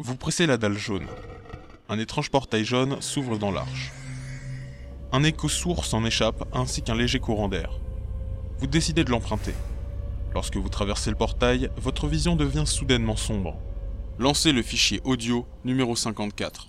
Vous pressez la dalle jaune. Un étrange portail jaune s'ouvre dans l'arche. Un écho sourd s'en échappe ainsi qu'un léger courant d'air. Vous décidez de l'emprunter. Lorsque vous traversez le portail, votre vision devient soudainement sombre. Lancez le fichier audio numéro 54.